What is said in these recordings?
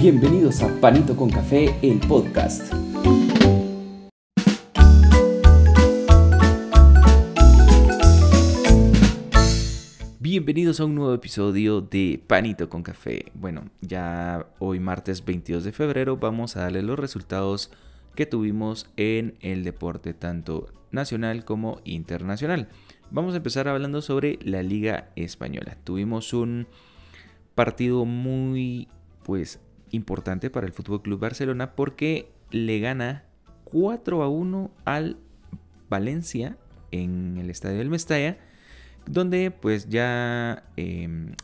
Bienvenidos a Panito con Café, el podcast. Bienvenidos a un nuevo episodio de Panito con Café. Bueno, ya hoy martes 22 de febrero vamos a darle los resultados que tuvimos en el deporte tanto nacional como internacional. Vamos a empezar hablando sobre la Liga Española. Tuvimos un partido muy pues importante para el Fútbol Club Barcelona porque le gana 4 a 1 al Valencia en el estadio del Mestalla, donde pues ya eh,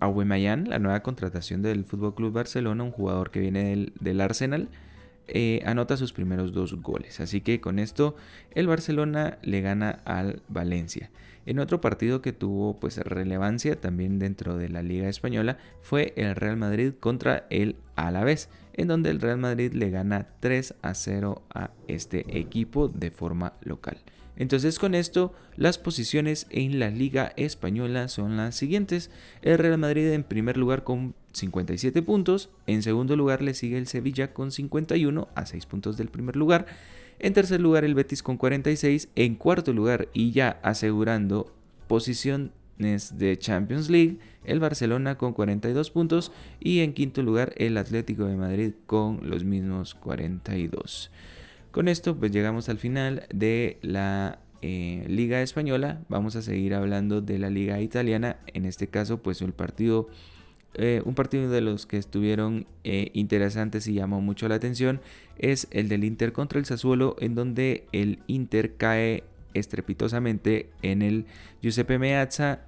la nueva contratación del Fútbol Club Barcelona, un jugador que viene del, Arsenal, eh, anota sus primeros dos goles. Así que con esto el Barcelona le gana al Valencia. En otro partido que tuvo pues relevancia también dentro de la Liga Española fue el Real Madrid contra el Alavés, en donde el Real Madrid le gana 3 a 0 a este equipo de forma local. Entonces con esto las posiciones en la Liga Española son las siguientes. El Real Madrid en primer lugar con 57 puntos, en segundo lugar le sigue el Sevilla con 51 a 6 puntos del primer lugar. En tercer lugar el Betis con 46. En cuarto lugar y ya asegurando posiciones de Champions League, el Barcelona con 42 puntos. Y en quinto lugar el Atlético de Madrid con los mismos 42. Con esto pues llegamos al final de la eh, Liga Española. Vamos a seguir hablando de la Liga Italiana. En este caso pues el partido eh, un partido de los que estuvieron eh, interesantes y llamó mucho la atención es el del Inter contra el Sassuolo, en donde el Inter cae estrepitosamente en el Giuseppe Meazza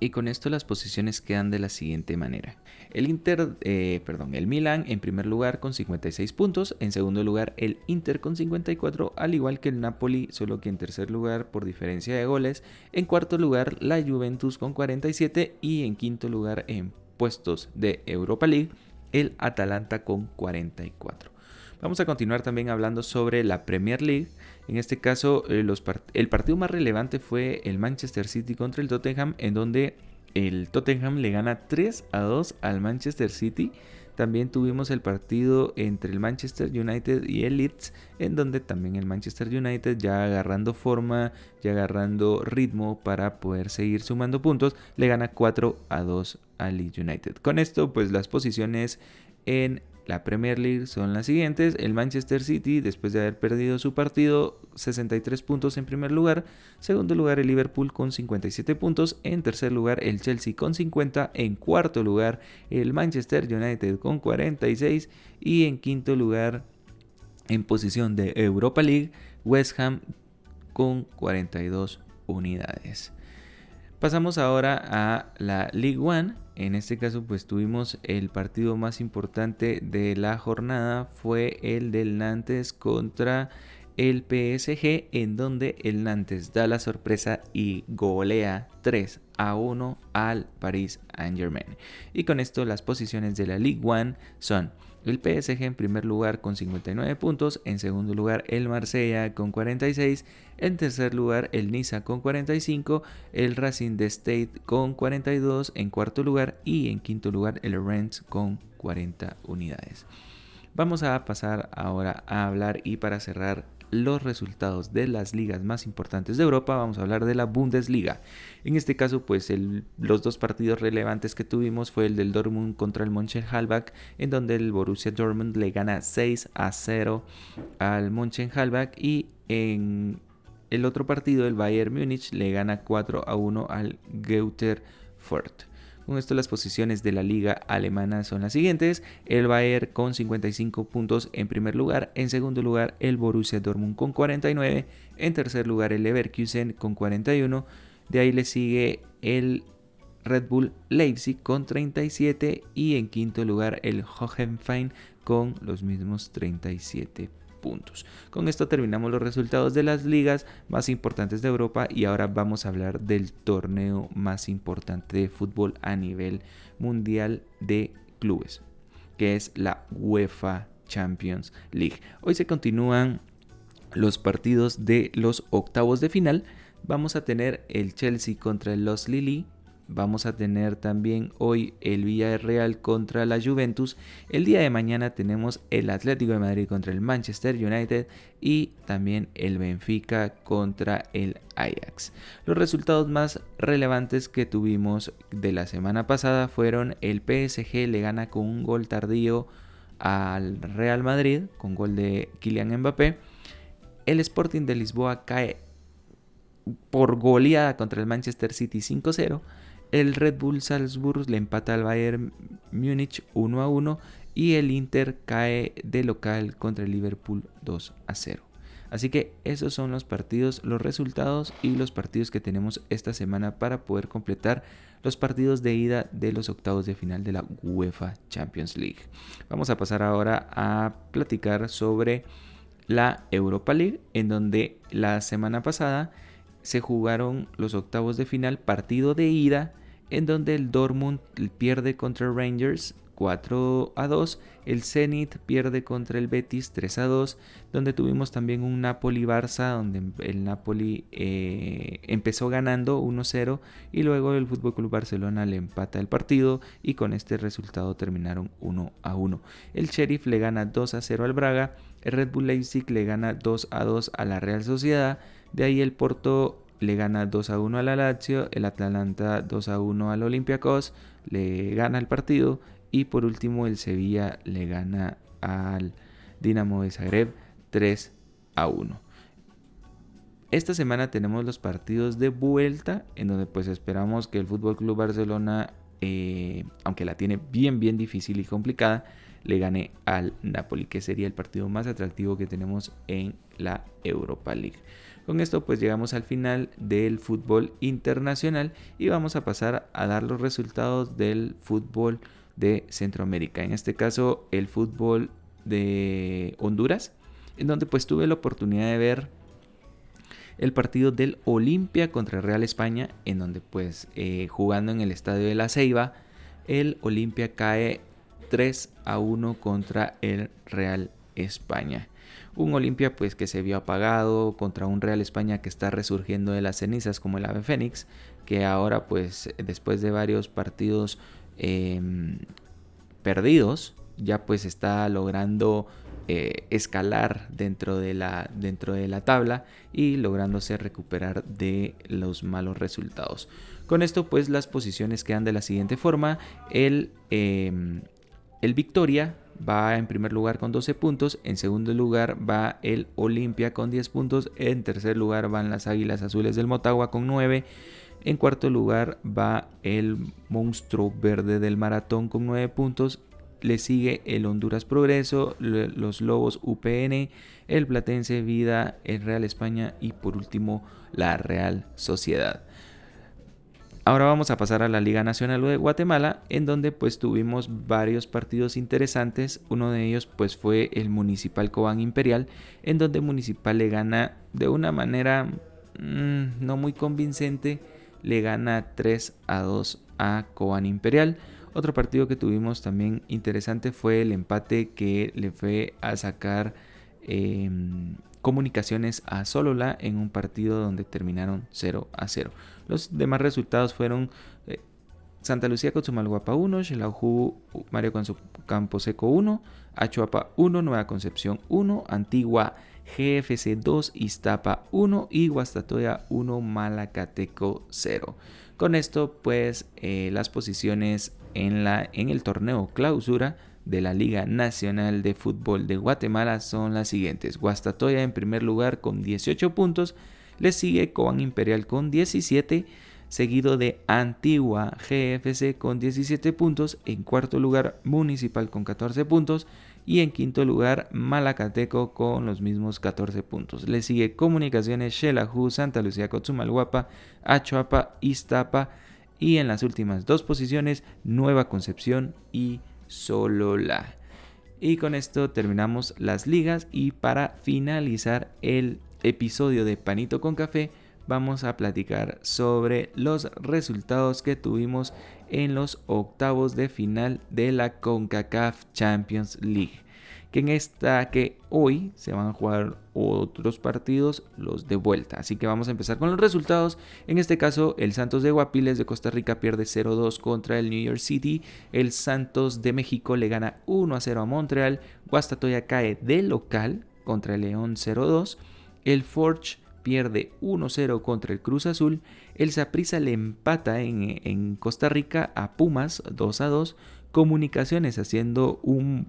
y con esto las posiciones quedan de la siguiente manera. El Inter, eh, perdón, el Milan en primer lugar con 56 puntos, en segundo lugar el Inter con 54, al igual que el Napoli, solo que en tercer lugar por diferencia de goles, en cuarto lugar la Juventus con 47 y en quinto lugar en puestos de Europa League, el Atalanta con 44. Vamos a continuar también hablando sobre la Premier League. En este caso, eh, el partido más relevante fue el Manchester City contra el Tottenham, en donde el Tottenham le gana 3 a 2 al Manchester City. También tuvimos el partido entre el Manchester United y el Leeds, en donde también el Manchester United ya agarrando forma, ya agarrando ritmo para poder seguir sumando puntos, le gana 4 a 2 al Leeds United. Con esto, pues las posiciones en la Premier League son las siguientes. El Manchester City, después de haber perdido su partido, 63 puntos en primer lugar. Segundo lugar, el Liverpool con 57 puntos. En tercer lugar, el Chelsea con 50. En cuarto lugar, el Manchester United con 46. Y en quinto lugar, en posición de Europa League, West Ham con 42 unidades. Pasamos ahora a la League One. En este caso pues tuvimos el partido más importante de la jornada fue el del Nantes contra el PSG en donde el Nantes da la sorpresa y golea 3 a 1 al Paris Saint Germain. Y con esto las posiciones de la League One son el PSG en primer lugar con 59 puntos, en segundo lugar el Marsella con 46, en tercer lugar el Niza con 45, el Racing de State con 42 en cuarto lugar y en quinto lugar el Rennes con 40 unidades. Vamos a pasar ahora a hablar y para cerrar los resultados de las ligas más importantes de Europa, vamos a hablar de la Bundesliga. En este caso, pues los dos partidos relevantes que tuvimos fue el del Dortmund contra el Mönchengladbach, en donde el Borussia Dortmund le gana 6 a 0 al Mönchengladbach y en el otro partido el Bayern Múnich le gana 4 a 1 al Geuter Fürth. Con esto las posiciones de la liga alemana son las siguientes. El Bayern con 55 puntos en primer lugar. En segundo lugar el Borussia Dortmund con 49. En tercer lugar el Leverkusen con 41. De ahí le sigue el Red Bull Leipzig con 37 y en quinto lugar el Hohenheim con los mismos 37 puntos. Con esto terminamos los resultados de las ligas más importantes de Europa y ahora vamos a hablar del torneo más importante de fútbol a nivel mundial de clubes, que es la UEFA Champions League. Hoy se continúan los partidos de los octavos de final. Vamos a tener el Chelsea contra el Los Lily Vamos a tener también hoy el Villarreal contra la Juventus. El día de mañana tenemos el Atlético de Madrid contra el Manchester United y también el Benfica contra el Ajax. Los resultados más relevantes que tuvimos de la semana pasada fueron el PSG le gana con un gol tardío al Real Madrid con gol de Kylian Mbappé. El Sporting de Lisboa cae por goleada contra el Manchester City 5-0 el Red Bull Salzburg le empata al Bayern Múnich 1 a 1 y el Inter cae de local contra el Liverpool 2 a 0. Así que esos son los partidos, los resultados y los partidos que tenemos esta semana para poder completar los partidos de ida de los octavos de final de la UEFA Champions League. Vamos a pasar ahora a platicar sobre la Europa League, en donde la semana pasada se jugaron los octavos de final, partido de ida, en donde el Dortmund pierde contra Rangers 4 a 2, el Zenit pierde contra el Betis 3 a 2, donde tuvimos también un Napoli-Barça, donde el Napoli eh, empezó ganando 1-0 y luego el FC Barcelona le empata el partido y con este resultado terminaron 1 a 1. El Sheriff le gana 2 a 0 al Braga, el Red Bull Leipzig le gana 2 a 2 a la Real Sociedad, de ahí el Porto le gana 2 a 1 al Lazio, el Atalanta 2 a 1 al Olympiacos, le gana el partido y por último el Sevilla le gana al Dinamo de Zagreb 3 a 1. Esta semana tenemos los partidos de vuelta en donde pues esperamos que el Fútbol Club Barcelona, eh, aunque la tiene bien bien difícil y complicada, le gane al Napoli, que sería el partido más atractivo que tenemos en la Europa League. Con esto pues llegamos al final del fútbol internacional y vamos a pasar a dar los resultados del fútbol de Centroamérica. En este caso el fútbol de Honduras, en donde pues tuve la oportunidad de ver el partido del Olimpia contra Real España, en donde pues eh, jugando en el estadio de la Ceiba, el Olimpia cae 3 a 1 contra el Real España. Un Olimpia pues que se vio apagado contra un Real España que está resurgiendo de las cenizas como el Ave Fénix, que ahora pues después de varios partidos em, perdidos ya pues está logrando eh, escalar dentro de, la, dentro de la tabla y lográndose recuperar de los malos resultados. Con esto pues las posiciones quedan de la siguiente forma. El, em, el Victoria va en primer lugar con 12 puntos, en segundo lugar va el Olimpia con 10 puntos, en tercer lugar van las Águilas Azules del Motagua con 9, en cuarto lugar va el Monstruo Verde del Maratón con 9 puntos, le sigue el Honduras Progreso, los Lobos UPN, el Platense Vida, el Real España y por último la Real Sociedad. Ahora vamos a pasar a la Liga Nacional de Guatemala, en donde pues tuvimos varios partidos interesantes. Uno de ellos pues fue el Municipal Cobán Imperial, en donde Municipal le gana de una manera mm, no muy convincente, le gana 3 a 2 a Cobán Imperial. Otro partido que tuvimos también interesante fue el empate que le fue a sacar em, comunicaciones a Solola en un partido donde terminaron 0 a 0. Los demás resultados fueron eh, Santa Lucía con Sumalguapa 1, Xelaujú Mario con su Campo Seco 1, Achuapa 1, Nueva Concepción 1, Antigua GFC 2, Iztapa 1 y Guastatoya 1, Malacateco 0. Con esto pues eh, las posiciones en, la, en el torneo clausura de la Liga Nacional de Fútbol de Guatemala son las siguientes. Guastatoya en primer lugar con 18 puntos, le sigue Cobán Imperial con 17, seguido de Antigua GFC con 17 puntos, en cuarto lugar Municipal con 14 puntos y en quinto lugar Malacateco con los mismos 14 puntos. Le sigue Comunicaciones, Xelajú, Santa Lucía, Cochumalguapa, Achuapa, Iztapa y en las últimas dos posiciones Nueva Concepción y Solola. Y con esto terminamos las ligas y para finalizar el episodio de Panito con Café vamos a platicar sobre los resultados que tuvimos en los octavos de final de la CONCACAF Champions League. que en esta que hoy se van a jugar otros partidos, los de vuelta. Así que vamos a empezar con los resultados. En este caso, el Santos de Guapiles de Costa Rica pierde 0-2 contra el New York City. El Santos de México le gana 1-0 a Montreal. Guastatoya cae de local contra el León 0-2. El Forge pierde 1-0 contra el Cruz Azul. El Saprissa le empata en, Costa Rica a Pumas 2-2. Comunicaciones haciendo un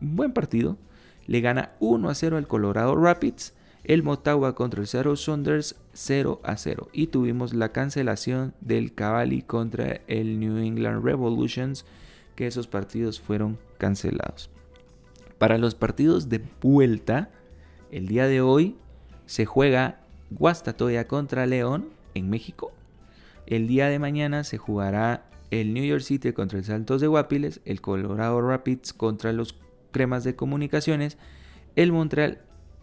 buen partido. Le gana 1-0 al Colorado Rapids. El Motagua contra el Seattle Saunders 0 0. Y tuvimos la cancelación del Cavalli contra el New England Revolutions. Que esos partidos fueron cancelados. Para los partidos de vuelta, el día de hoy se juega Guastatoya contra León en México. El día de mañana se jugará el New York City contra el Santos de Guapiles, el Colorado Rapids contra los Cremas de Comunicaciones, el Montreal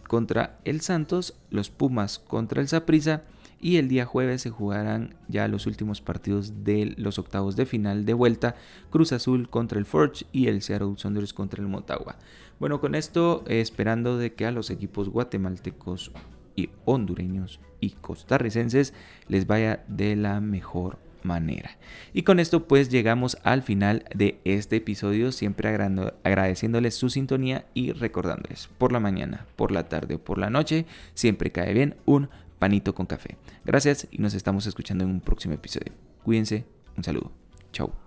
contra el Santos, los Pumas contra el Saprissa y el día jueves se jugarán ya los últimos partidos de los octavos de final de vuelta, Cruz Azul contra el Forge y el Seattle Sounders contra el Motagua. Bueno, con esto eh, esperando de que a los equipos guatemaltecos y hondureños y costarricenses les vaya de la mejor manera. Y con esto pues llegamos al final de este episodio, siempre agradeciéndoles su sintonía y recordándoles por la mañana, por la tarde o por la noche, siempre cae bien un panito con café. Gracias y nos estamos escuchando en un próximo episodio. Cuídense, un saludo. Chao.